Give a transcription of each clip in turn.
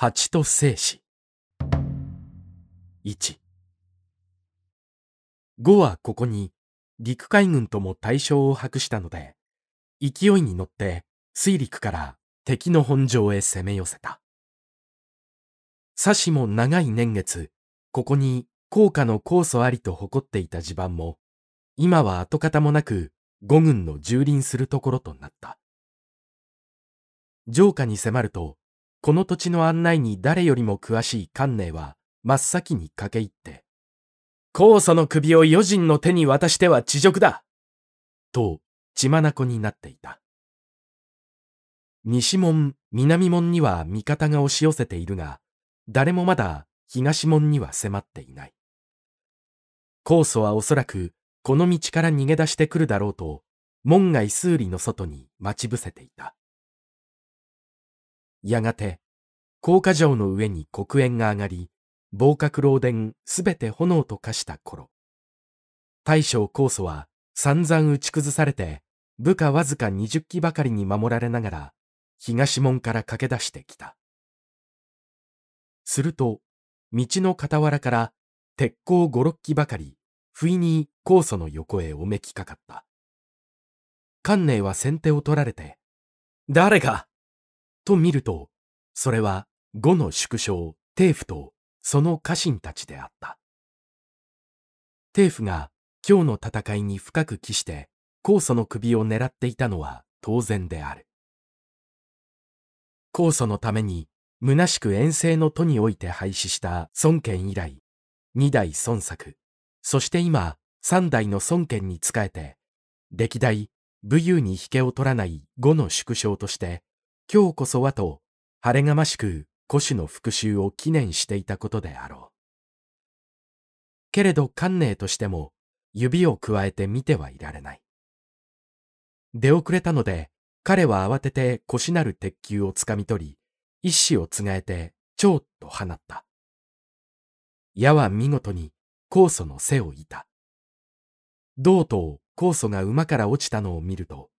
蜂と生死。1。呉はここに陸海軍とも対象を博したので、勢いに乗って水陸から敵の本城へ攻め寄せた。さしも長い年月、ここに高価の酵素ありと誇っていた地盤も、今は跡形もなく五軍の蹂躙するところとなった。城下に迫ると、この土地の案内に誰よりも詳しい観念は真っ先に駆け入って、酵素の首を余人の手に渡しては地獄だと血眼になっていた。西門、南門には味方が押し寄せているが、誰もまだ東門には迫っていない。酵素はおそらくこの道から逃げ出してくるだろうと、門外数里の外に待ち伏せていた。やがて、高架城の上に黒煙が上がり、防角漏電すべて炎と化した頃、大将酵素は散々打ち崩されて、部下わずか20機ばかりに守られながら、東門から駆け出してきた。すると、道の傍らから鉄鋼五六機ばかり、不意に酵素の横へおめきかかった。観念は先手を取られて、誰かと見ると、それは呉の縮小、帝府とその家臣たちであった。帝府が今日の戦いに深く帰して、酵素の首を狙っていたのは当然である。酵素のために、虚しく遠征の都において廃止した孫権以来、二代孫作、そして今、三代の孫権に仕えて、歴代武勇に引けを取らない呉の縮小として、今日こそはと、晴れがましく古種の復讐を記念していたことであろう。けれど観念としても、指を加えて見てはいられない。出遅れたので、彼は慌てて腰なる鉄球をつかみ取り、一子をつがえて、ちょうっと放った。矢は見事に酵素の背をいた。銅と酵素が馬から落ちたのを見ると、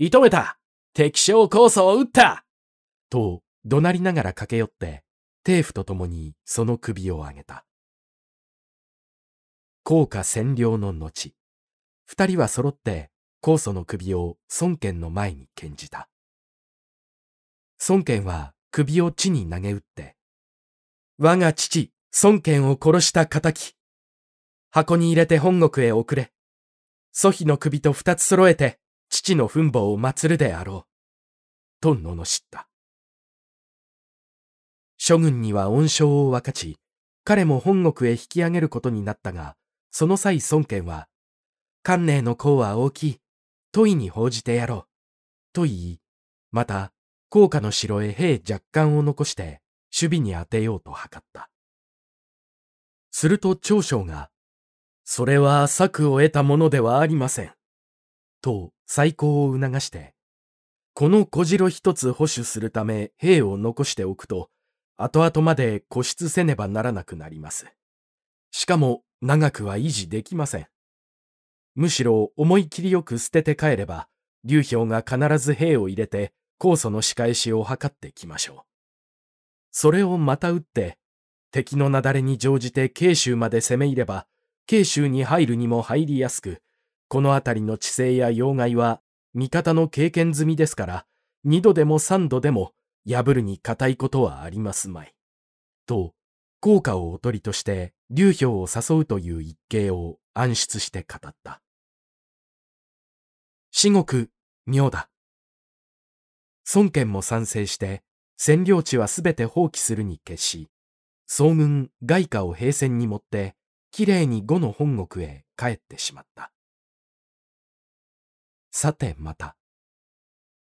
射止めた敵将酵素を撃ったと怒鳴りながら駆け寄って、帝府と共にその首を上げた。効果占領の後、二人は揃って酵素の首を孫権の前に献じた。孫権は首を地に投げ打って、我が父、孫権を殺した仇。箱に入れて本国へ送れ。祖父の首と二つ揃えて、父の墳墓を祀るであろう。と罵った。諸軍には恩賞を分かち、彼も本国へ引き上げることになったが、その際孫権は、関寧の功は大きい。問いに報じてやろう。と言い、また、高架の城へ兵若干を残して、守備に当てようと図った。すると長将が、それは策を得たものではありません。と再興を促して、この小城一つ保守するため兵を残しておくと、後々まで固執せねばならなくなります。しかも長くは維持できません。むしろ思い切りよく捨てて帰れば、劉氷が必ず兵を入れて酵素の仕返しを図ってきましょう。それをまた撃って、敵の雪崩に乗じて慶州まで攻め入れば、慶州に入るにも入りやすく、この辺りの地勢や要害は味方の経験済みですから、二度でも三度でも破るに固いことはありますまい。と、効果をおとりとして流氷を誘うという一計を暗出して語った。至極、妙だ。孫権も賛成して、占領地はすべて放棄するに決し、総軍外貨を平戦に持って、きれいに呉の本国へ帰ってしまった。さてまた、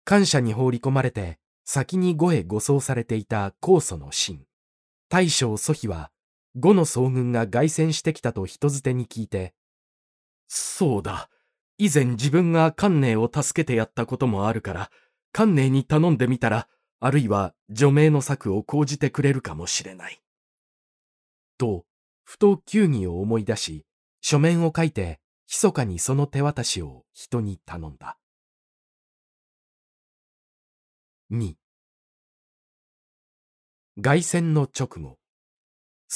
感謝に放り込まれて、先に呉へ護送されていた高祖の臣、大将祖妃は、呉の総軍が凱旋してきたと人づてに聞いて、そうだ、以前自分が関寧を助けてやったこともあるから、関寧に頼んでみたら、あるいは除名の策を講じてくれるかもしれない。と、ふと球技を思い出し、書面を書いて、密かにその手渡しを人に頼んだ。2凱旋の直後、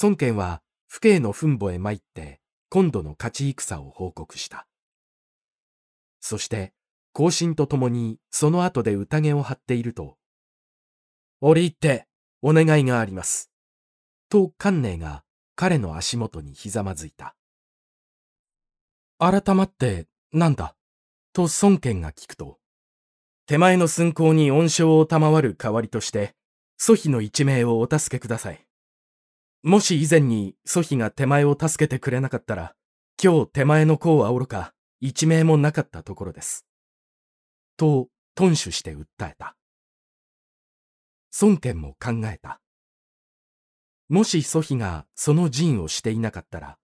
孫権は父兄の墳墓へ参って今度の勝ち戦を報告した。そして、行進とともにその後で宴を張っていると、折り入ってお願いがあります。と観念が彼の足元にひざまずいた。改まってなんだ？と孫権が聞くと、手前の寸行に恩賞を賜る代わりとして、祖父の一命をお助けください。もし以前に祖父が手前を助けてくれなかったら、今日手前の功はおろか、一命もなかったところです。と、頓守して訴えた。孫権も考えた。もし祖父がその陣をしていなかったら、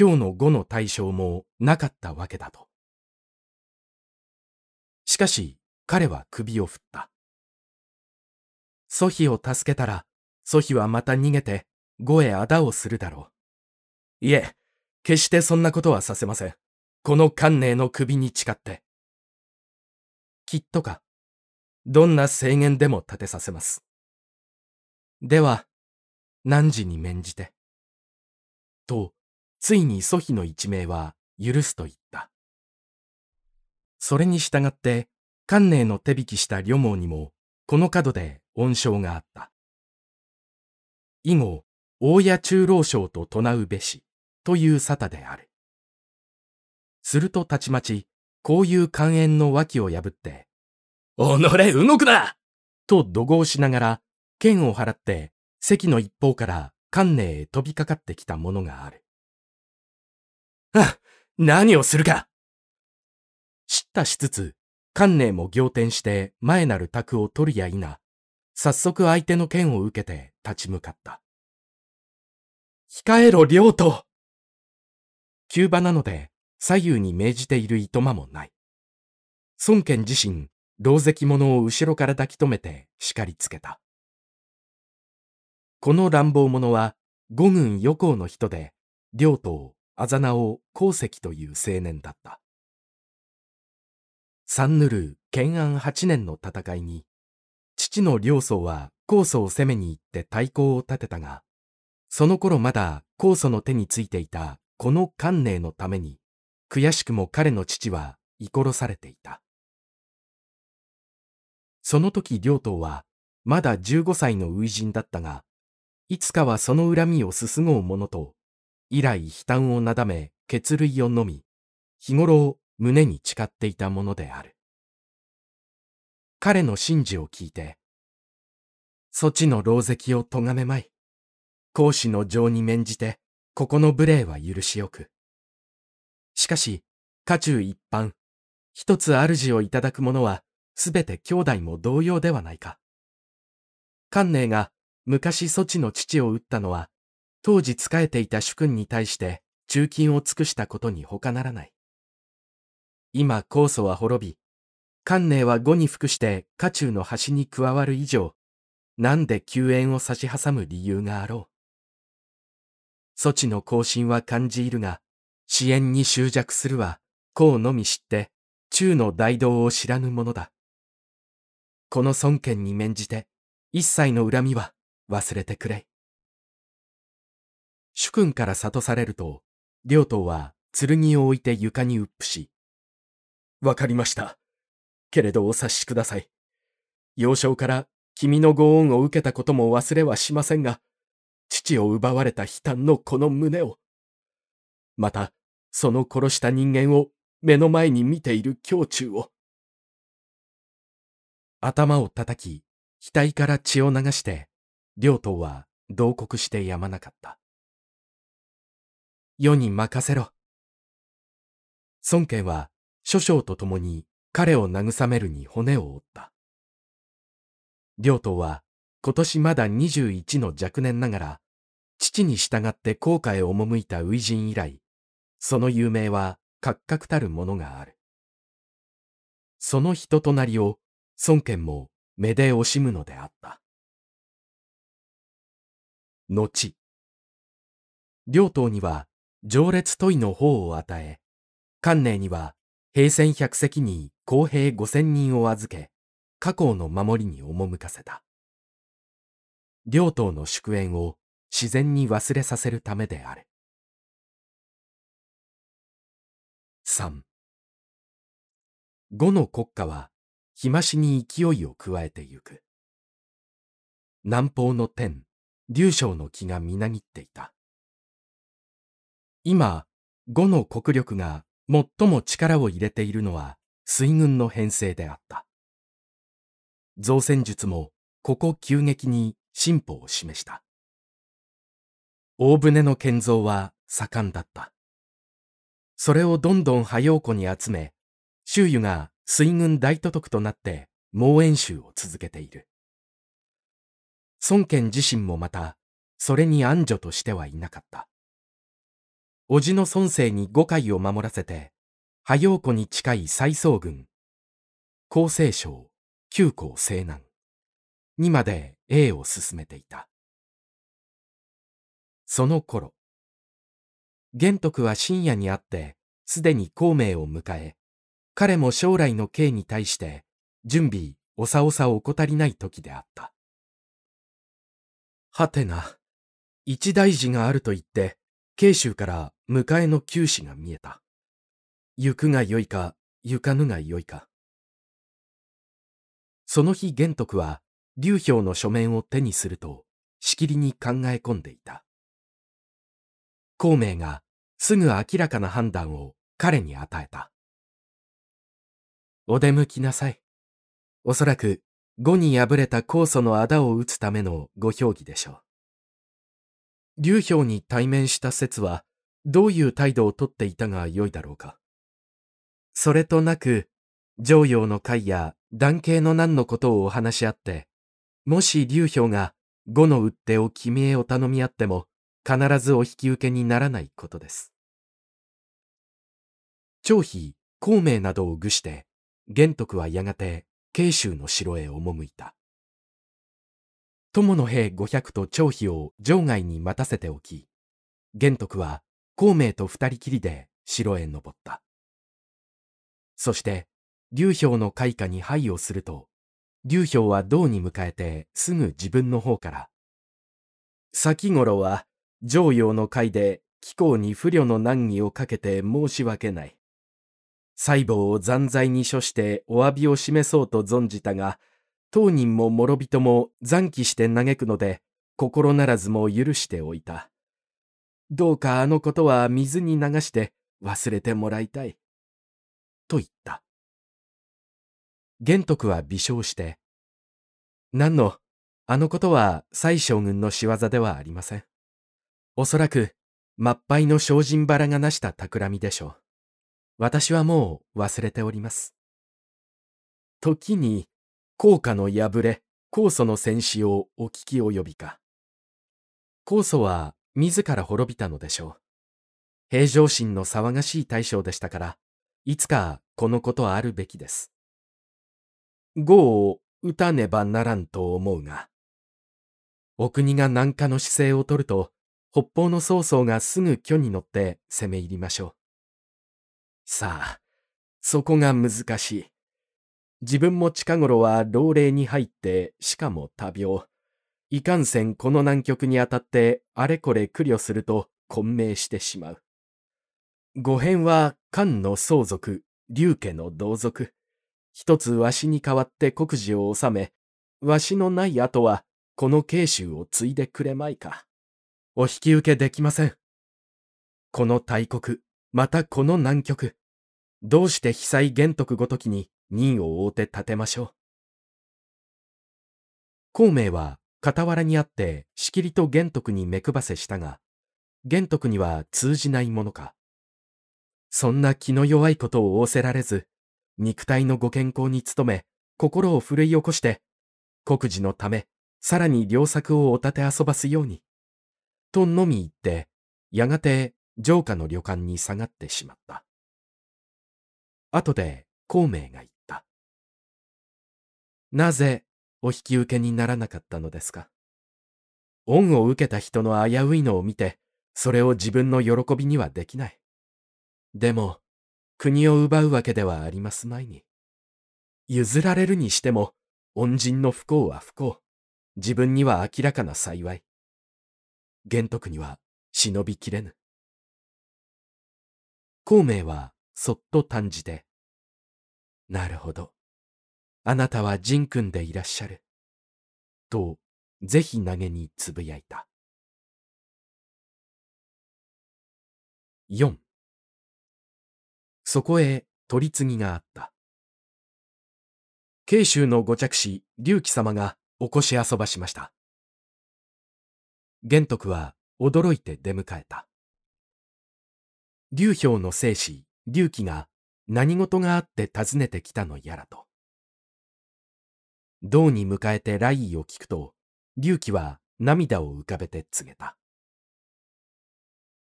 今日の語の対象もなかったわけだと。しかし、彼は首を振った。祖父を助けたら、祖父はまた逃げて、語へあだをするだろう。いえ、決してそんなことはさせません。この観念の首に誓って。きっとか、どんな制限でも立てさせます。では、何時に免じて？と、ついに祖父の一命は許すと言った。それに従って、観念の手引きした旅網にも、この角で恩賞があった。以後、大谷中老省と唱うべし、という沙汰である。するとたちまち、こういう寛延の脇を破って、おのれ動くなと怒号しながら、剣を払って、席の一方から観念へ飛びかかってきたものがある。何をするか知ったしつつ、観念も仰天して前なる卓を取りやいな、早速相手の剣を受けて立ち向かった。控えろ、領と急場なので左右に命じているいとまもない。孫権自身、老石者を後ろから抱き留めて叱りつけた。この乱暴者は五軍余行の人で、領とあざ名を鉱石という青年だった。三ぬる建安八年の戦いに、父の領祖は高祖を攻めに行って太鼓を立てたが、その頃まだ酵素の手についていたこの観念のために、悔しくも彼の父は居殺されていた。その時両党はまだ15歳の初陣だったが、いつかはその恨みをすすごう者と、以来悲嘆をなだめ血類を飲み、日頃胸に誓っていたものである。彼の神事を聞いて、そちの老石を咎めまい。孔子の情に免じて、ここの無礼は許しよく。しかし、家中一般、一つ主をいただく者は、すべて兄弟も同様ではないか。観念が昔そちの父を撃ったのは、当時仕えていた主君に対して中金を尽くしたことに他ならない。今酵素は滅び、観念は語に服して家中の端に加わる以上、なんで救援を差し挟む理由があろう。措置の更新は感じいるが、支援に執着するは、こうのみ知って、中の大道を知らぬものだ。この尊権に免じて、一切の恨みは忘れてくれ。主君から諭されると、両党は剣を置いて床にうっぷし、わかりました。けれどお察しください。幼少から君のご恩を受けたことも忘れはしませんが、父を奪われた悲嘆のこの胸を、また、その殺した人間を目の前に見ている胸中を。頭を叩き、額から血を流して、両党は同国してやまなかった。世に任せろ。孫権は、諸将と共に彼を慰めるに骨を折った。両党は、今年まだ21の若年ながら、父に従って航海へ赴いた初陣以来、その有名は格々たるものがある。その人となりを孫権も目で惜しむのであった。後、両党には上列問いの方を与え、関寧には平戦百隻に公平五千人を預け、家光の守りに赴かせた。両党の祝宴を自然に忘れさせるためである。3五の国家は日増しに勢いを加えてゆく。南方の天、竜将の気がみなぎっていた。今、五の国力が最も力を入れているのは水軍の編成であった。造船術もここ急激に進歩を示した。大船の建造は盛んだった。それをどんどん早陽湖に集め、周囲が水軍大都督となって猛演習を続けている。孫権自身もまた、それに安女としてはいなかった。叔父の孫生に五海を守らせて、早陽湖に近い再総軍、厚生省、旧校西南にまで A を進めていた。その頃、玄徳は深夜に会って、すでに孔明を迎え、彼も将来の刑に対して、準備、おさおさを怠りない時であった。はてな、一大事があると言って、慶州から迎えの九死が見えた。行くがよいか、行かぬがよいか。その日玄徳は、劉氷の書面を手にすると、しきりに考え込んでいた。孔明がすぐ明らかな判断を彼に与えた。お出向きなさい。おそらく、語に敗れた酵素の仇を討つためのご評議でしょう。劉氷に対面した説は、どういう態度をとっていたがよいだろうか。それとなく、上陽の会や男系の難のことをお話し合って、もし劉氷が語の打手を君へお頼み合っても、必ずお引き受けにならないことです。張飛、孔明などを具して、玄徳はやがて慶州の城へ赴いた。友の兵五百と張飛を場外に待たせておき、玄徳は孔明と二人きりで城へ登った。そして、劉氷の開花に配をすると、劉氷は銅に迎えてすぐ自分の方から、先頃は上陽の会で貴公に不慮の難儀をかけて申し訳ない。細胞を残罪に処してお詫びを示そうと存じたが、当人も諸人も残機して嘆くので、心ならずも許しておいた。どうかあのことは水に流して忘れてもらいたい。と言った。玄徳は微笑して、何の、あのことは蔡将軍の仕業ではありません。おそらく、真っ灰の精進腹がなした企みでしょう。私はもう忘れております。時に、効果の破れ、酵素の戦死をお聞き及びか。酵素は自ら滅びたのでしょう。平常心の騒がしい大将でしたから、いつかこのことあるべきです。語を打たねばならんと思うが、お国が南下の姿勢をとると、北方の曹操がすぐ巨に乗って攻め入りましょう。さあ、そこが難しい。自分も近頃は老齢に入って、しかも多病。いかんせんこの南極にあたってあれこれ苦慮すると混迷してしまう。五辺は漢の相続、竜家の同族。一つわしに代わって国事を治め、わしのない後はこの慶州を継いでくれまいか。お引き受けできません。この大国、またこの南極、どうして被災玄徳ごときに任を追うて立てましょう。孔明は傍らにあってしきりと玄徳に目配せしたが、玄徳には通じないものか。そんな気の弱いことを仰せられず、肉体のご健康に努め、心を奮い起こして、国事のため、さらに良作をお立て遊ばすように。とのみ言って、やがて城下の旅館に下がってしまった。後で孔明が言った。なぜお引き受けにならなかったのですか？恩を受けた人の危ういのを見て、それを自分の喜びにはできない。でも、国を奪うわけではありますまいに。譲られるにしても、恩人の不幸は不幸。自分には明らかな幸い。玄徳には忍びきれぬ。孔明はそっと短じて、なるほど。あなたは仁君でいらっしゃる。と、ぜひ投げにつぶやいた。4そこへ取り次ぎがあった。慶州のご着子、隆起様がお越し遊ばしました。玄徳は驚いて出迎えた。劉氷の生死、隆起が何事があって訪ねてきたのやらと。銅に迎えて来意を聞くと、隆起は涙を浮かべて告げた。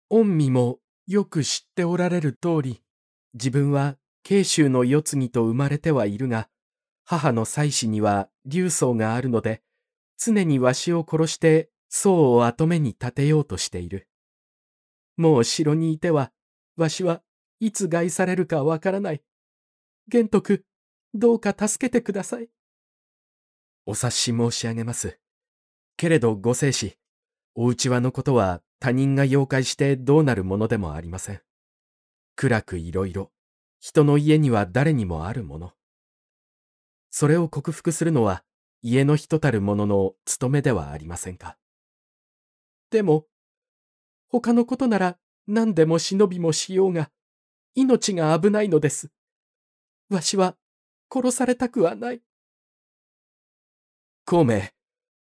御身もよく知っておられる通り、自分は慶州の世継ぎと生まれてはいるが、母の妻子には竜僧があるので、常にわしを殺して僧を後目に立てようとしている。もう城にいては、わしはいつ害されるかわからない。玄徳、どうか助けてください。お察し申し上げます。けれどご生死、お内輪のことは他人が妖怪してどうなるものでもありません。暗くいろいろ、人の家には誰にもあるもの。それを克服するのは家の人たる者の務めではありませんか。でも、他のことなら何でも忍びもしようが、命が危ないのです。わしは殺されたくはない。孔明、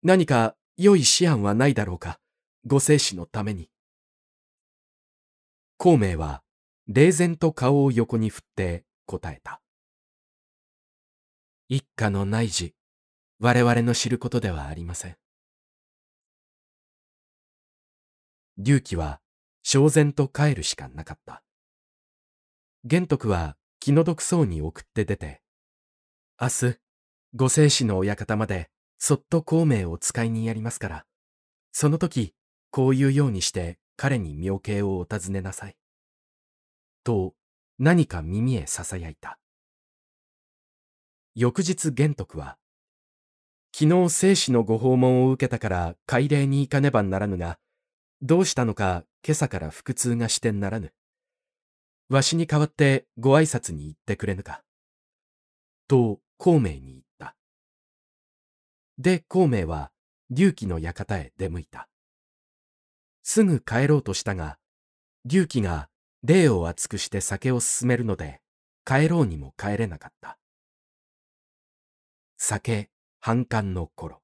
何か良い思案はないだろうか、ご生死のために。孔明は、冷然と顔を横に振って答えた。一家の内事、我々の知ることではありません。隆起は、焦然と帰るしかなかった。玄徳は気の毒そうに送って出て、明日、ご生死の親方までそっと孔明を使いにやりますから、その時、こういうようにして彼に妙形をお尋ねなさい。と、何か耳へ囁いた。翌日玄徳は、昨日生死のご訪問を受けたから海礼に行かねばならぬが、どうしたのか今朝から腹痛がしてならぬ。わしに代わってご挨拶に行ってくれぬか。と孔明に言っで、孔明は、隆起の館へ出向いた。すぐ帰ろうとしたが、隆起が礼を厚くして酒を勧めるので、帰ろうにも帰れなかった。酒、半寒の頃。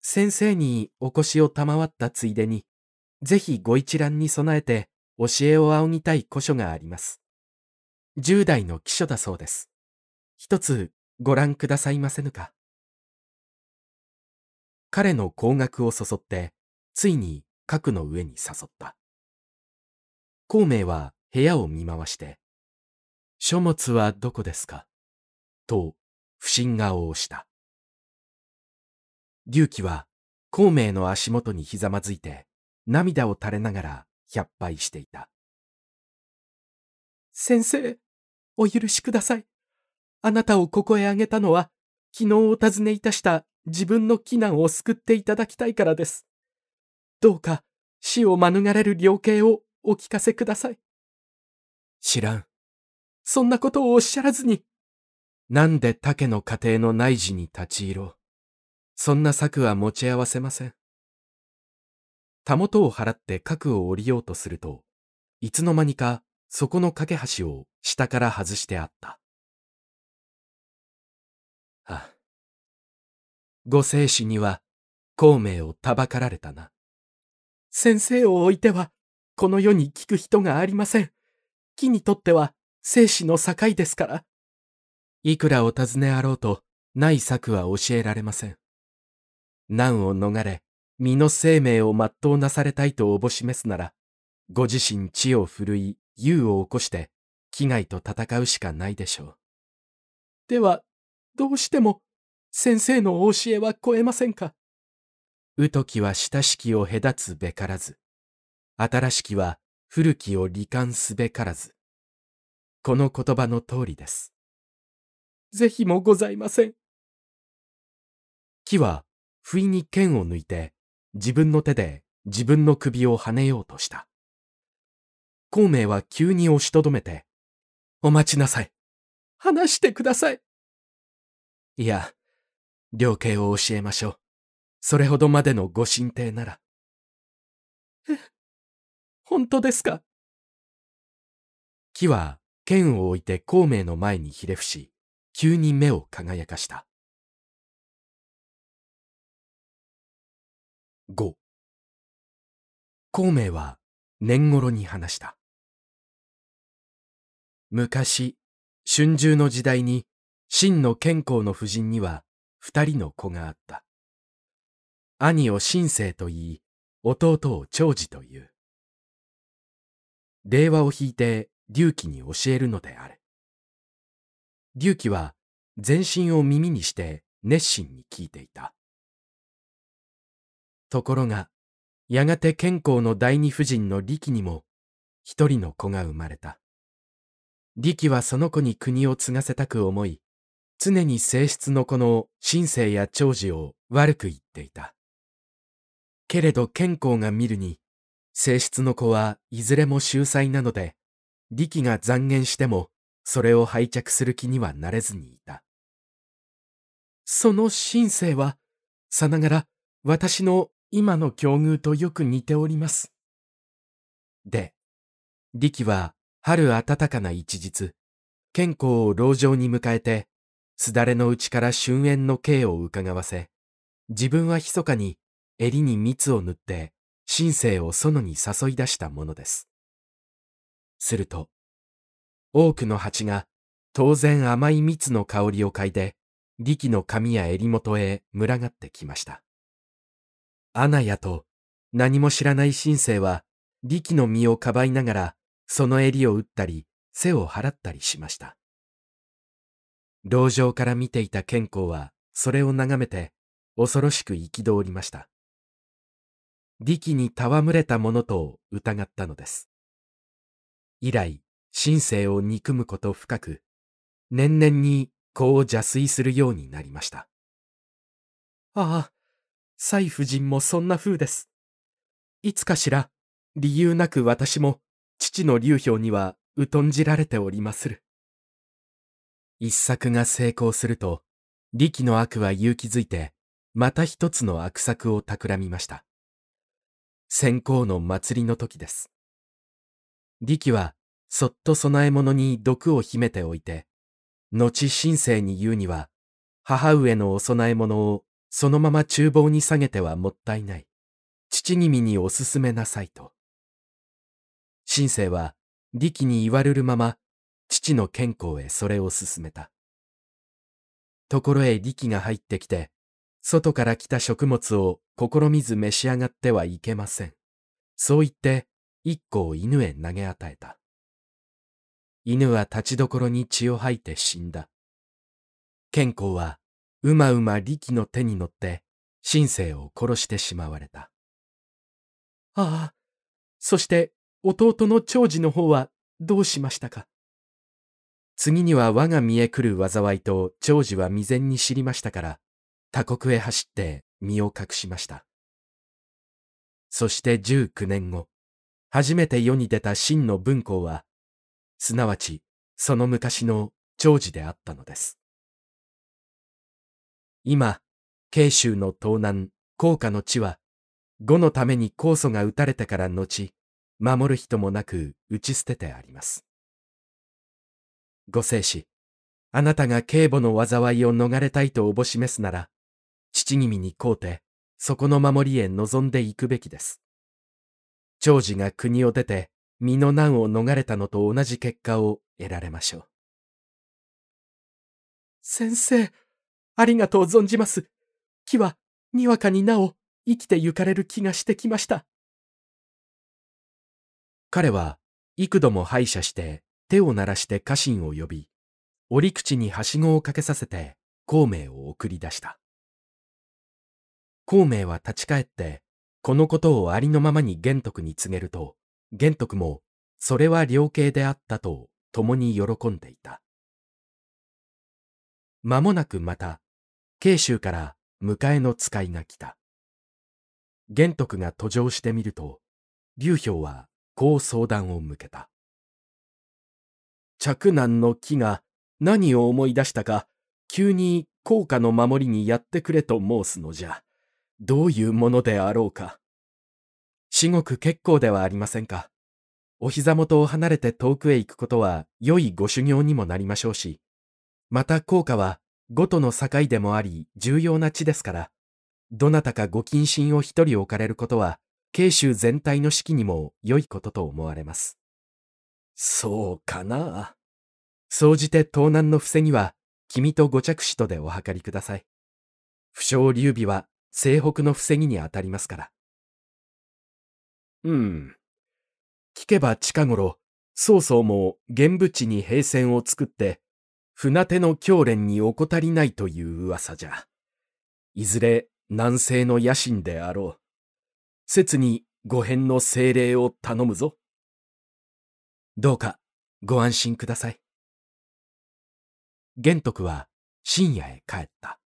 先生にお越しを賜ったついでに、ぜひご一覧に備えて教えを仰ぎたい古書があります。十代の記書だそうです。一つご覧くださいませぬか？彼の高額を誘って、ついに核の上に誘った。孔明は部屋を見回して、書物はどこですか？と不審顔をした。隆起は孔明の足元にひざまずいて涙を垂れながら百杯していた。先生、お許しください。あなたをここへあげたのは昨日お尋ねいたした自分の危難を救っていただきたいからです。どうか死を免れる量刑をお聞かせください。知らん。そんなことをおっしゃらずに。なんで竹の家庭の内事に立ち入ろう。そんな策は持ち合わせません。たもとを払って核を降りようとすると、いつの間にかそこの架け橋を下から外してあった。ご生死には孔明をたばかられたな。先生を置いては、この世に聞く人がありません。木にとっては生死の境ですから。いくらお尋ねあろうと、ない策は教えられません。難を逃れ、身の生命を全うなされたいとおぼしめすなら、ご自身血を振るい、勇を起こして、危害と戦うしかないでしょう。では、どうしても、先生のお教えは超えませんか？疎きは親しきを隔つべからず、新しきは古きを罹患すべからず。この言葉の通りです。ぜひもございません。木は不意に剣を抜いて自分の手で自分の首を跳ねようとした。孔明は急に押しとどめて、お待ちなさい。話してください。いや、量刑を教えましょう。それほどまでのご神帝なら。え、本当ですか？木は剣を置いて孔明の前にひれ伏し、急に目を輝かした。五。孔明は年頃に話した。昔、春秋の時代に真の健康の夫人には二人の子があった。兄を新生と言い、弟を長寿と言う。令和を引いて隆起に教えるのである。隆起は全身を耳にして熱心に聞いていた。ところが、やがて健康の第二夫人の力にも一人の子が生まれた。力はその子に国を継がせたく思い、常に性質の子の新生や長寿を悪く言っていた。けれど健康が見るに、性質の子はいずれも秀才なので、力が残言しても、それを拝着する気にはなれずにいた。その新生は、さながら私の今の境遇とよく似ております。で、力は春暖かな一日、健康を牢城に迎えて、すだれのうちから春縁の刑を伺わせ、自分は密かに襟に蜜を塗って、新生を園に誘い出したものです。すると、多くの蜂が当然甘い蜜の香りを嗅いで、力の髪や襟元へ群がってきました。アナヤと何も知らない新生は、力の身をかばいながら、その襟を打ったり、背を払ったりしました。牢城から見ていた健康は、それを眺めて、恐ろしく憤りました。力に戯れたものと疑ったのです。以来、神聖を憎むこと深く、年々に子を邪推するようになりました。ああ、蔡夫人もそんな風です。いつかしら、理由なく私も、父の流氷には疎んじられておりまする。一作が成功すると、力の悪は勇気づいて、また一つの悪作を企みました。先行の祭りの時です。力は、そっと供え物に毒を秘めておいて、後神聖に言うには、母上のお供え物をそのまま厨房に下げてはもったいない。父君におすすめなさいと。神聖は、力に言われるまま父の健康へそれを勧めた。ところへ力が入ってきて、外から来た食物を試みず召し上がってはいけません。そう言って、一個を犬へ投げ与えた。犬は立ちどころに血を吐いて死んだ。健康は、うまうま力の手に乗って、神聖を殺してしまわれた。ああ、そして弟の長寿の方はどうしましたか？次には我が見え来る災いと長寿は未然に知りましたから、他国へ走って身を隠しました。そして19年後、初めて世に出た真の文公は、すなわちその昔の長寿であったのです。今、慶州の東南、高架の地は、呉のために酵素が打たれてから後、守る人もなく打ち捨ててあります。ご生死、あなたが警母の災いを逃れたいとおぼしめすなら、父君にこうて、そこの守りへ望んでいくべきです。長寿が国を出て、身の難を逃れたのと同じ結果を得られましょう。先生、ありがとう存じます。木は、にわかになお、生きて行かれる気がしてきました。彼は、幾度も拝射して手を鳴らして家臣を呼び、折口にはしごをかけさせて、孔明を送り出した。孔明は立ち返って、このことをありのままに玄徳に告げると、玄徳も、それは良計であったと、共に喜んでいた。間もなくまた、慶州から迎えの使いが来た。玄徳が途上してみると、劉氷はこう相談を向けた。着難の木が何を思い出したか、急に効果の守りにやってくれと申すのじゃ。どういうものであろうか。至極結構ではありませんか。お膝元を離れて遠くへ行くことは良いご修行にもなりましょうし、また効果は五との境でもあり重要な地ですから、どなたかご謹慎を一人置かれることは、慶州全体の士気にも良いことと思われます。そうかな。総じて盗難の防ぎは、君とご着手とでお計りください。不祥劉備は西北の防ぎにあたりますから。うん。聞けば近頃、曹操も玄武地に兵線を作って、船手の教練に怠りないという噂じゃ。いずれ南西の野心であろう。切にご返の精霊を頼むぞ。どうかご安心ください。玄徳は深夜へ帰った。